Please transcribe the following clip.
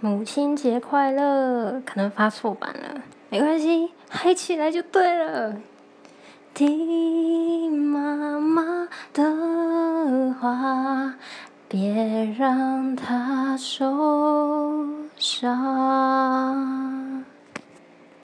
母亲节快乐可能发错版了。没关系嗨起来就对了。听妈妈的话别让她受伤。